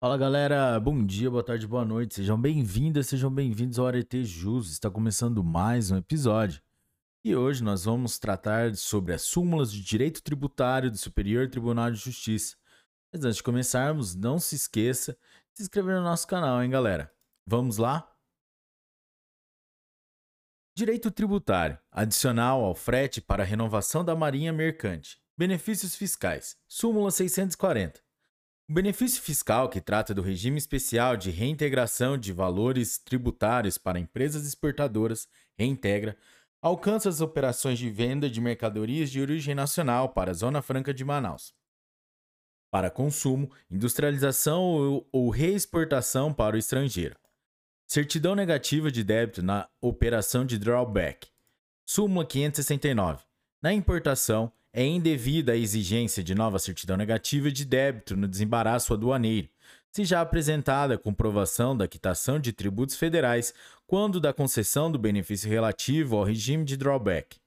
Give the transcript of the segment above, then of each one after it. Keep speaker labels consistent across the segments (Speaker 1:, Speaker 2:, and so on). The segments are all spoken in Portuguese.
Speaker 1: Fala galera, bom dia, boa tarde, boa noite, sejam bem-vindas, sejam bem-vindos ao Arete Jus, está começando mais um episódio. E hoje nós vamos tratar sobre as súmulas de direito tributário do Superior Tribunal de Justiça. Mas antes de começarmos, não se esqueça de se inscrever no nosso canal, hein galera? Vamos lá? Direito tributário, adicional ao frete para renovação da marinha mercante. Benefícios fiscais, súmula 640. O benefício fiscal que trata do regime especial de reintegração de valores tributários para empresas exportadoras reintegra alcança as operações de venda de mercadorias de origem nacional para a Zona Franca de Manaus. Para consumo, industrialização ou, reexportação para o estrangeiro. Certidão negativa de débito na operação de drawback. Súmula 569. Na importação, é indevida a exigência de nova certidão negativa de débito no desembaraço aduaneiro, se já apresentada comprovação da quitação de tributos federais quando da concessão do benefício relativo ao regime de drawback.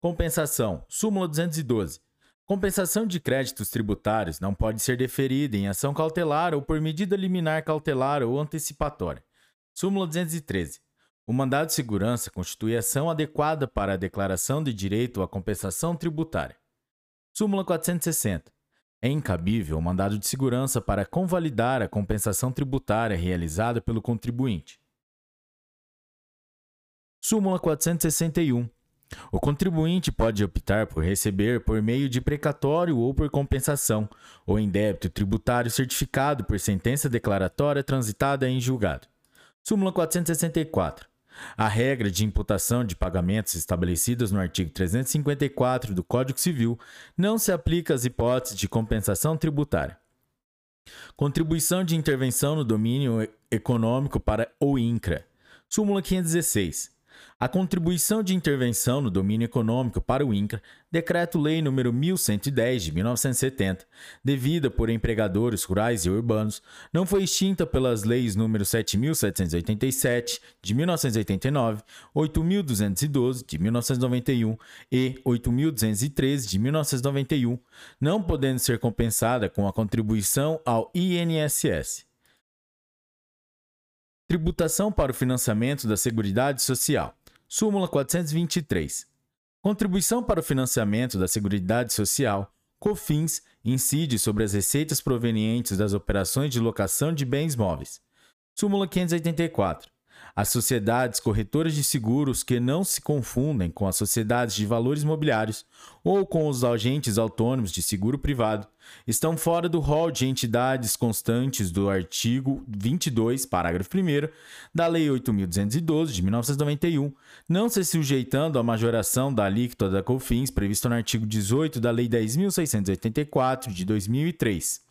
Speaker 1: Compensação. Súmula 212. Compensação de créditos tributários não pode ser deferida em ação cautelar ou por medida liminar cautelar ou antecipatória. Súmula 213. O mandado de segurança constitui ação adequada para a declaração de direito à compensação tributária. Súmula 460. É incabível o mandado de segurança para convalidar a compensação tributária realizada pelo contribuinte. Súmula 461. O contribuinte pode optar por receber por meio de precatório ou por compensação, ou em débito tributário certificado por sentença declaratória transitada em julgado. Súmula 464. A regra de imputação de pagamentos estabelecidas no artigo 354 do Código Civil não se aplica às hipóteses de compensação tributária. Contribuição de intervenção no domínio econômico para o INCRA. Súmula 516. A contribuição de intervenção no domínio econômico para o INCRA, Decreto-Lei nº 1110 de 1970, devida por empregadores rurais e urbanos, não foi extinta pelas leis nº 7787 de 1989, 8212 de 1991 e 8213 de 1991, não podendo ser compensada com a contribuição ao INSS. Tributação para o financiamento da Seguridade Social. Súmula 423. Contribuição para o financiamento da Seguridade Social, COFINS, incide sobre as receitas provenientes das operações de locação de bens móveis. Súmula 584. As sociedades corretoras de seguros que não se confundem com as sociedades de valores mobiliários ou com os agentes autônomos de seguro privado estão fora do rol de entidades constantes do artigo 22, parágrafo 1 da Lei 8.212 de 1991, não se sujeitando à majoração da alíquota da COFINS previsto no artigo 18 da Lei 10.684 de 2003.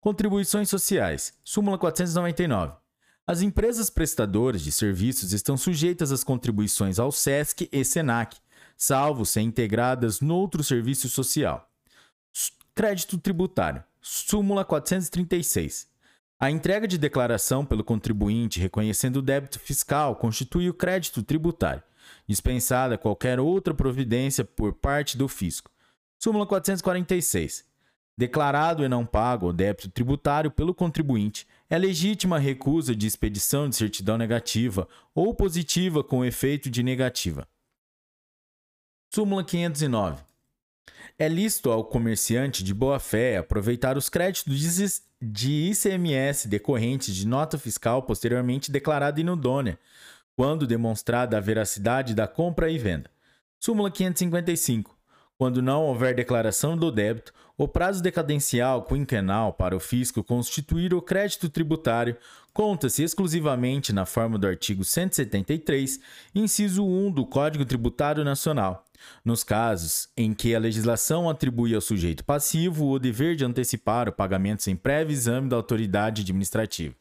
Speaker 1: Contribuições sociais. Súmula 499. As empresas prestadoras de serviços estão sujeitas às contribuições ao SESC e SENAC, salvo ser integradas no outro serviço social. Crédito tributário. Súmula 436. A entrega de declaração pelo contribuinte reconhecendo o débito fiscal constitui o crédito tributário, dispensada qualquer outra providência por parte do fisco. Súmula 446. Declarado e não pago o débito tributário pelo contribuinte, é legítima a recusa de expedição de certidão negativa ou positiva com efeito de negativa. Súmula 509. É lícito ao comerciante de boa-fé aproveitar os créditos de ICMS decorrentes de nota fiscal posteriormente declarada inudônea, quando demonstrada a veracidade da compra e venda. Súmula 555. Quando não houver declaração do débito, o prazo decadencial quinquenal para o fisco constituir o crédito tributário conta-se exclusivamente na forma do artigo 173, inciso 1 do Código Tributário Nacional, nos casos em que a legislação atribui ao sujeito passivo o dever de antecipar o pagamento sem prévio exame da autoridade administrativa.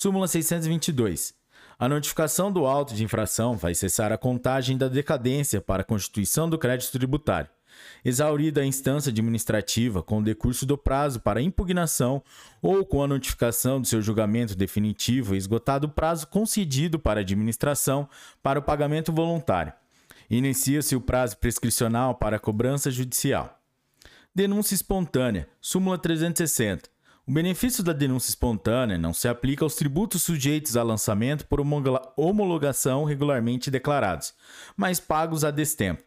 Speaker 1: Súmula 622. A notificação do auto de infração vai cessar a contagem da decadência para a constituição do crédito tributário exaurida a instância administrativa com o decurso do prazo para impugnação ou com a notificação do seu julgamento definitivo e esgotado o prazo concedido para a administração para o pagamento voluntário. Inicia-se o prazo prescricional para a cobrança judicial. Denúncia espontânea. Súmula 360. O benefício da denúncia espontânea não se aplica aos tributos sujeitos a lançamento por homologação regularmente declarados, mas pagos a destempo.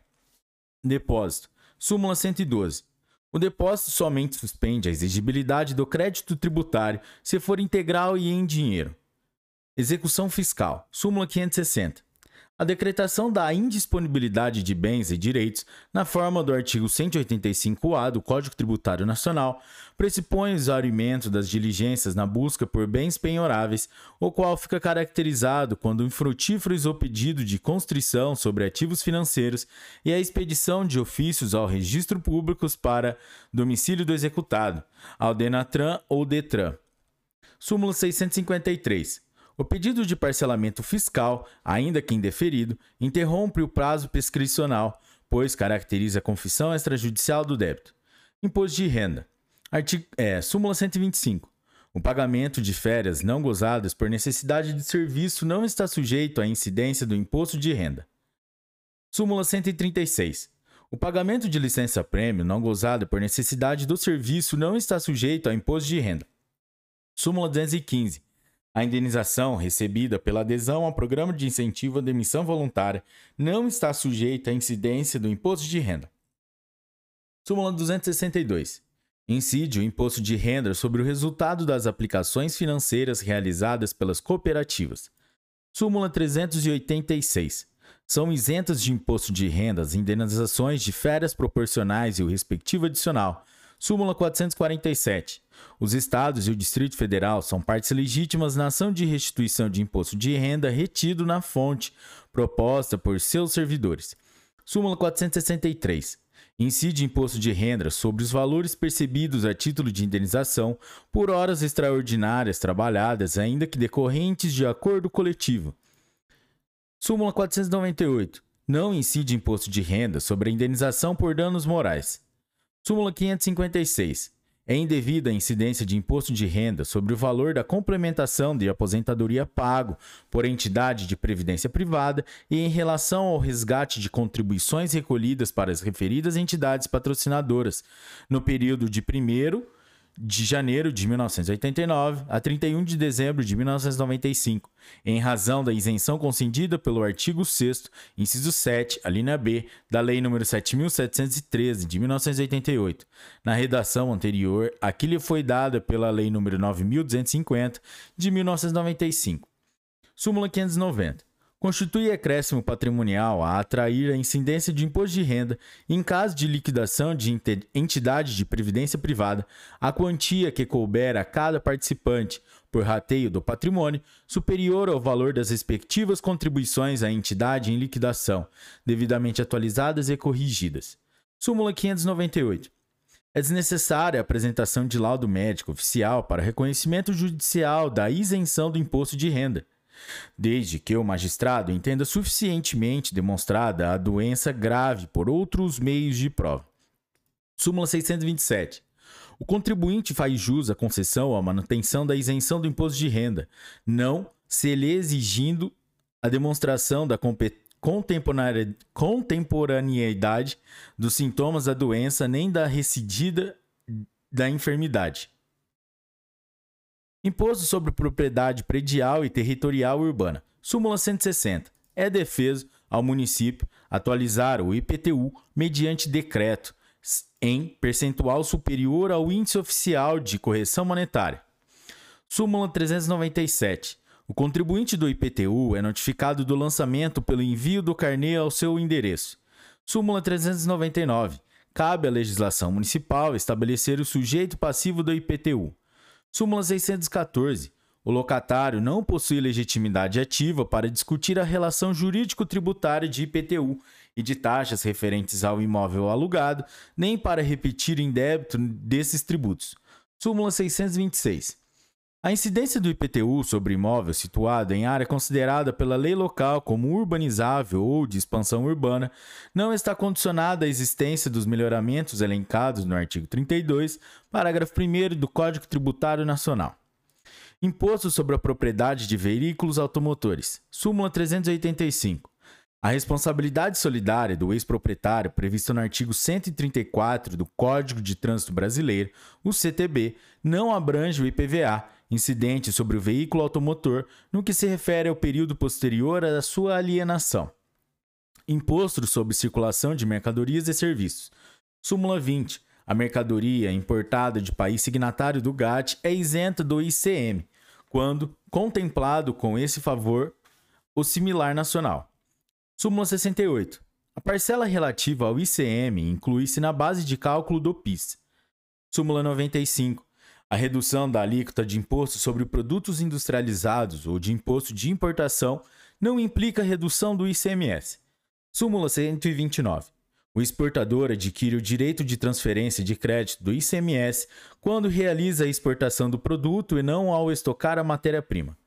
Speaker 1: Depósito. Súmula 112. O depósito somente suspende a exigibilidade do crédito tributário se for integral e em dinheiro. Execução fiscal. Súmula 560. A decretação da indisponibilidade de bens e direitos, na forma do artigo 185-A do Código Tributário Nacional, pressupõe o exaurimento das diligências na busca por bens penhoráveis, o qual fica caracterizado quando infrutíferos o pedido de constrição sobre ativos financeiros e a expedição de ofícios ao registro públicos para domicílio do executado, ao Denatran ou Detran. Súmula 653. O pedido de parcelamento fiscal, ainda que indeferido, interrompe o prazo prescricional, pois caracteriza a confissão extrajudicial do débito. Imposto de renda. Artigo, é, súmula 125. O pagamento de férias não gozadas por necessidade de serviço não está sujeito à incidência do imposto de renda. Súmula 136. O pagamento de licença-prêmio não gozada por necessidade do serviço não está sujeito ao imposto de renda. Súmula 215. A indenização recebida pela adesão ao programa de incentivo à demissão voluntária não está sujeita à incidência do imposto de renda. Súmula 262. Incide o imposto de renda sobre o resultado das aplicações financeiras realizadas pelas cooperativas. Súmula 386. São isentas de imposto de renda as indenizações de férias proporcionais e o respectivo adicional, Súmula 447. Os Estados e o Distrito Federal são partes legítimas na ação de restituição de imposto de renda retido na fonte proposta por seus servidores. Súmula 463. Incide imposto de renda sobre os valores percebidos a título de indenização por horas extraordinárias trabalhadas, ainda que decorrentes de acordo coletivo. Súmula 498. Não incide imposto de renda sobre a indenização por danos morais. Súmula 556. É indevida a incidência de imposto de renda sobre o valor da complementação de aposentadoria pago por entidade de previdência privada e em relação ao resgate de contribuições recolhidas para as referidas entidades patrocinadoras. No período de 1 de janeiro de 1989 a 31 de dezembro de 1995, em razão da isenção concedida pelo artigo 6 inciso 7, a linha B, da Lei nº 7713 de 1988, na redação anterior a que lhe foi dada pela Lei nº 9250 de 1995. Súmula 590 constitui acréscimo patrimonial a atrair a incidência de imposto de renda em caso de liquidação de entidade de previdência privada, a quantia que couber a cada participante por rateio do patrimônio superior ao valor das respectivas contribuições à entidade em liquidação, devidamente atualizadas e corrigidas. Súmula 598. É desnecessária a apresentação de laudo médico oficial para reconhecimento judicial da isenção do imposto de renda desde que o magistrado entenda suficientemente demonstrada a doença grave por outros meios de prova. Súmula 627. O contribuinte faz jus à concessão à manutenção da isenção do imposto de renda, não se lhe exigindo a demonstração da contemporaneidade dos sintomas da doença nem da recidida da enfermidade. Imposto sobre propriedade predial e territorial urbana. Súmula 160. É defeso ao município atualizar o IPTU mediante decreto em percentual superior ao índice oficial de correção monetária. Súmula 397. O contribuinte do IPTU é notificado do lançamento pelo envio do carnê ao seu endereço. Súmula 399. Cabe à legislação municipal estabelecer o sujeito passivo do IPTU. Súmula 614. O locatário não possui legitimidade ativa para discutir a relação jurídico-tributária de IPTU e de taxas referentes ao imóvel alugado, nem para repetir em débito desses tributos. Súmula 626. A incidência do IPTU sobre imóvel situado em área considerada pela lei local como urbanizável ou de expansão urbana não está condicionada à existência dos melhoramentos elencados no artigo 32, parágrafo 1 do Código Tributário Nacional. Imposto sobre a propriedade de veículos automotores. Súmula 385. A responsabilidade solidária do ex-proprietário, prevista no artigo 134 do Código de Trânsito Brasileiro, o CTB, não abrange o IPVA, incidente sobre o veículo automotor, no que se refere ao período posterior à sua alienação. Imposto sobre circulação de mercadorias e serviços. Súmula 20. A mercadoria importada de país signatário do GATT é isenta do ICM, quando contemplado com esse favor o similar nacional. Súmula 68. A parcela relativa ao ICM inclui-se na base de cálculo do PIS. Súmula 95. A redução da alíquota de imposto sobre produtos industrializados ou de imposto de importação não implica redução do ICMS. Súmula 129. O exportador adquire o direito de transferência de crédito do ICMS quando realiza a exportação do produto e não ao estocar a matéria-prima.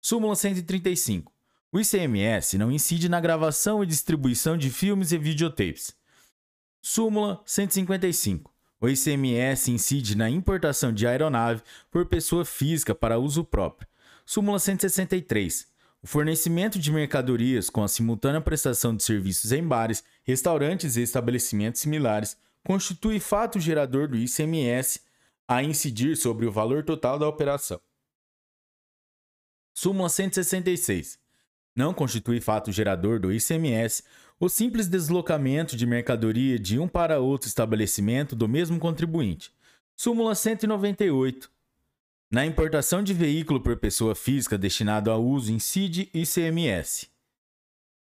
Speaker 1: Súmula 135. O ICMS não incide na gravação e distribuição de filmes e videotapes. Súmula 155. O ICMS incide na importação de aeronave por pessoa física para uso próprio. Súmula 163. O fornecimento de mercadorias com a simultânea prestação de serviços em bares, restaurantes e estabelecimentos similares constitui fato gerador do ICMS a incidir sobre o valor total da operação. Súmula 166. Não constitui fato gerador do ICMS o simples deslocamento de mercadoria de um para outro estabelecimento do mesmo contribuinte. Súmula 198. Na importação de veículo por pessoa física destinado a uso incide ICMS.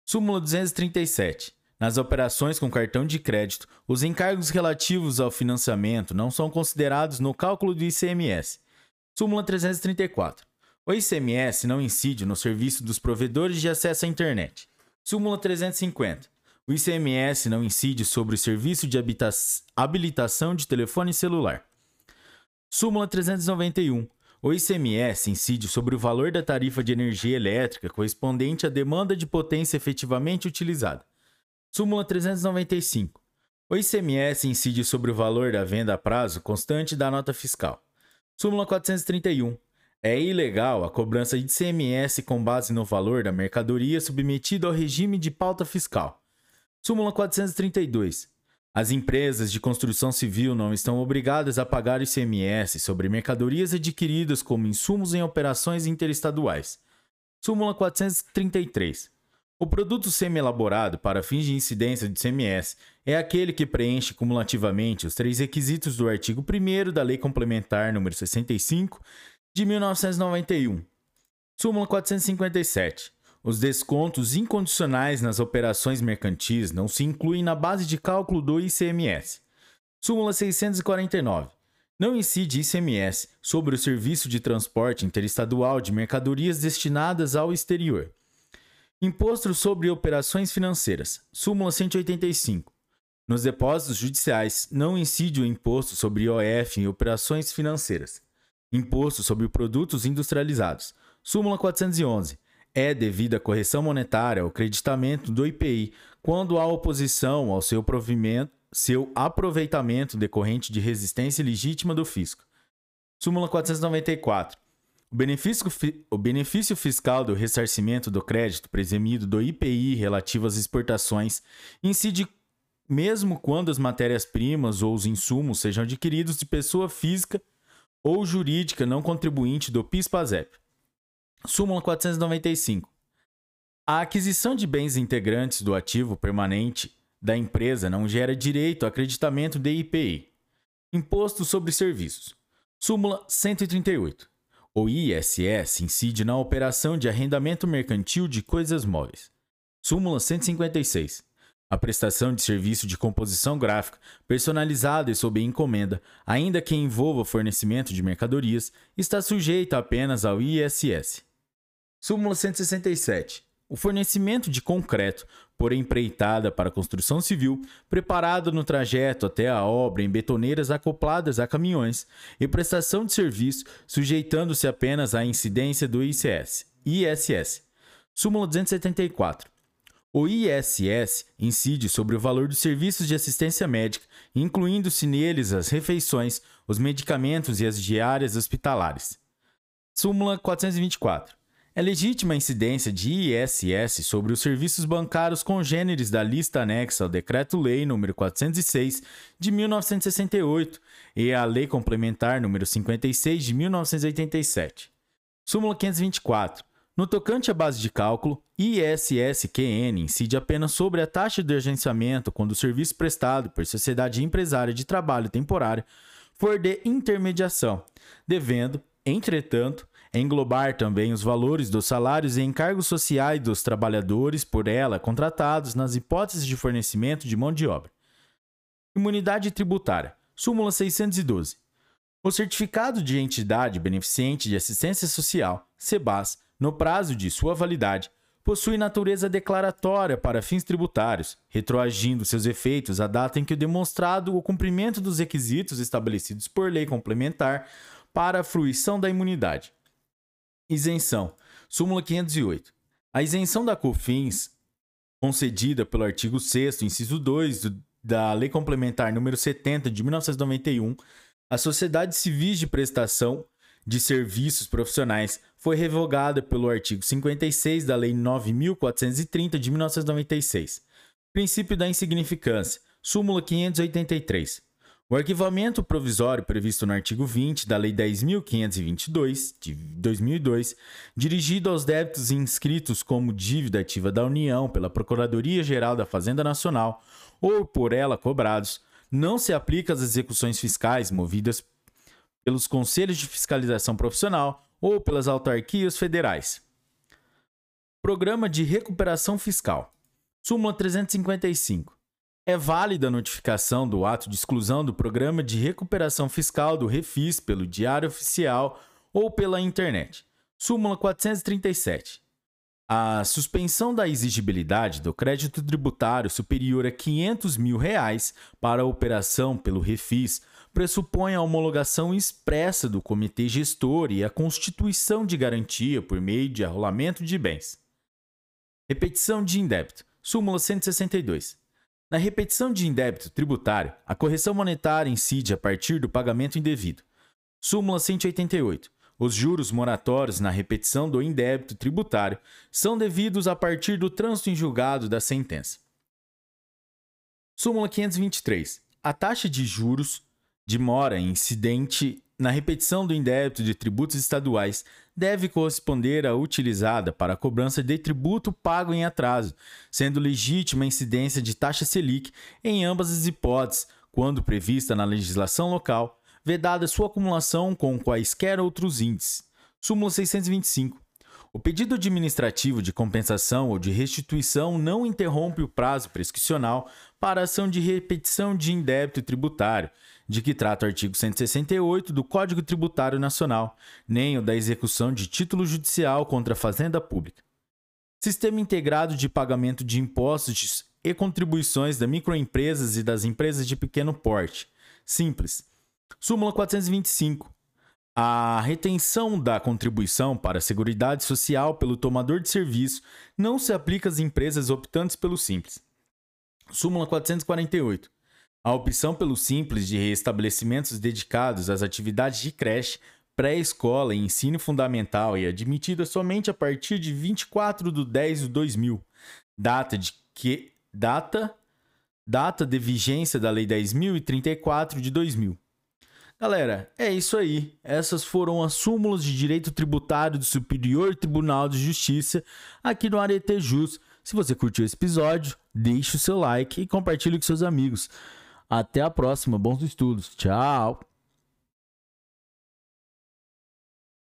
Speaker 1: Súmula 237. Nas operações com cartão de crédito, os encargos relativos ao financiamento não são considerados no cálculo do ICMS. Súmula 334. O ICMS não incide no serviço dos provedores de acesso à internet. Súmula 350. O ICMS não incide sobre o serviço de habilitação de telefone celular. Súmula 391. O ICMS incide sobre o valor da tarifa de energia elétrica correspondente à demanda de potência efetivamente utilizada. Súmula 395. O ICMS incide sobre o valor da venda a prazo constante da nota fiscal. Súmula 431. É ilegal a cobrança de ICMS com base no valor da mercadoria submetida ao regime de pauta fiscal. Súmula 432. As empresas de construção civil não estão obrigadas a pagar ICMS sobre mercadorias adquiridas como insumos em operações interestaduais. Súmula 433. O produto semi-elaborado para fins de incidência de ICMS é aquele que preenche cumulativamente os três requisitos do artigo 1 da Lei Complementar nº 65 de 1991. Súmula 457. Os descontos incondicionais nas operações mercantis não se incluem na base de cálculo do ICMS. Súmula 649. Não incide ICMS sobre o serviço de transporte interestadual de mercadorias destinadas ao exterior. Imposto sobre operações financeiras. Súmula 185. Nos depósitos judiciais, não incide o imposto sobre IOF em operações financeiras. Imposto sobre produtos industrializados. Súmula 411 é devida correção monetária ao creditamento do IPI quando há oposição ao seu, seu aproveitamento decorrente de resistência legítima do fisco. Súmula 494. O benefício, o benefício fiscal do ressarcimento do crédito presumido do IPI relativo às exportações incide mesmo quando as matérias-primas ou os insumos sejam adquiridos de pessoa física ou jurídica não contribuinte do PIS-PASEP. Súmula 495. A aquisição de bens integrantes do ativo permanente da empresa não gera direito a acreditamento de IPI. Imposto sobre Serviços. Súmula 138. O ISS incide na operação de arrendamento mercantil de coisas móveis. Súmula 156. A prestação de serviço de composição gráfica, personalizada e sob encomenda, ainda que envolva fornecimento de mercadorias, está sujeita apenas ao ISS. Súmula 167. O fornecimento de concreto por empreitada para construção civil, preparado no trajeto até a obra em betoneiras acopladas a caminhões, e prestação de serviço, sujeitando-se apenas à incidência do ICS, ISS. Súmula 274. O ISS incide sobre o valor dos serviços de assistência médica, incluindo-se neles as refeições, os medicamentos e as diárias hospitalares. Súmula 424. É legítima a incidência de ISS sobre os serviços bancários congêneres da lista anexa ao Decreto-Lei nº 406 de 1968 e à Lei Complementar nº 56 de 1987. Súmula 524. No tocante à base de cálculo, ISSQN incide apenas sobre a taxa de agenciamento quando o serviço prestado por sociedade empresária de trabalho temporário for de intermediação, devendo, entretanto, englobar também os valores dos salários e encargos sociais dos trabalhadores por ela contratados nas hipóteses de fornecimento de mão de obra. Imunidade tributária. Súmula 612. O certificado de entidade beneficente de assistência social, SEBAS, no prazo de sua validade, possui natureza declaratória para fins tributários, retroagindo seus efeitos à data em que demonstrado o cumprimento dos requisitos estabelecidos por lei complementar para a fruição da imunidade. Isenção. Súmula 508. A isenção da COFINS, concedida pelo artigo 6 inciso 2 do, da Lei Complementar número 70 de 1991, a sociedade civis de prestação de serviços profissionais foi revogada pelo artigo 56 da Lei 9430 de 1996. Princípio da insignificância. Súmula 583. O arquivamento provisório previsto no artigo 20 da Lei 10.522, de 2002, dirigido aos débitos inscritos como dívida ativa da União pela Procuradoria-Geral da Fazenda Nacional ou por ela cobrados, não se aplica às execuções fiscais movidas pelos Conselhos de Fiscalização Profissional ou pelas autarquias federais. Programa de Recuperação Fiscal. Súmula 355 é válida a notificação do ato de exclusão do Programa de Recuperação Fiscal do Refis pelo Diário Oficial ou pela internet. Súmula 437. A suspensão da exigibilidade do crédito tributário superior a 500 mil reais para a operação pelo Refis pressupõe a homologação expressa do comitê gestor e a constituição de garantia por meio de arrolamento de bens. Repetição de indébito. Súmula 162. Na repetição de indébito tributário, a correção monetária incide a partir do pagamento indevido. Súmula 188. Os juros moratórios na repetição do indébito tributário são devidos a partir do trânsito em julgado da sentença. Súmula 523. A taxa de juros mora incidente na repetição do indébito de tributos estaduais deve corresponder à utilizada para a cobrança de tributo pago em atraso, sendo legítima a incidência de taxa Selic em ambas as hipóteses, quando prevista na legislação local, vedada sua acumulação com quaisquer outros índices. Súmula 625. O pedido administrativo de compensação ou de restituição não interrompe o prazo prescricional para ação de repetição de indébito tributário, de que trata o artigo 168 do Código Tributário Nacional, nem o da execução de título judicial contra a fazenda pública. Sistema integrado de pagamento de impostos e contribuições das microempresas e das empresas de pequeno porte. Simples. Súmula 425. A retenção da contribuição para a Seguridade Social pelo tomador de serviço não se aplica às empresas optantes pelo Simples. Súmula 448. A opção pelo simples de estabelecimentos dedicados às atividades de creche, pré-escola e ensino fundamental é admitida somente a partir de 24 de 10 de 2000, data de que data data de vigência da Lei 10.034 de 2000. Galera, é isso aí. Essas foram as súmulas de direito tributário do Superior Tribunal de Justiça aqui no Arete Jus. Se você curtiu esse episódio, deixe o seu like e compartilhe com seus amigos. Até a próxima, bons estudos. Tchau!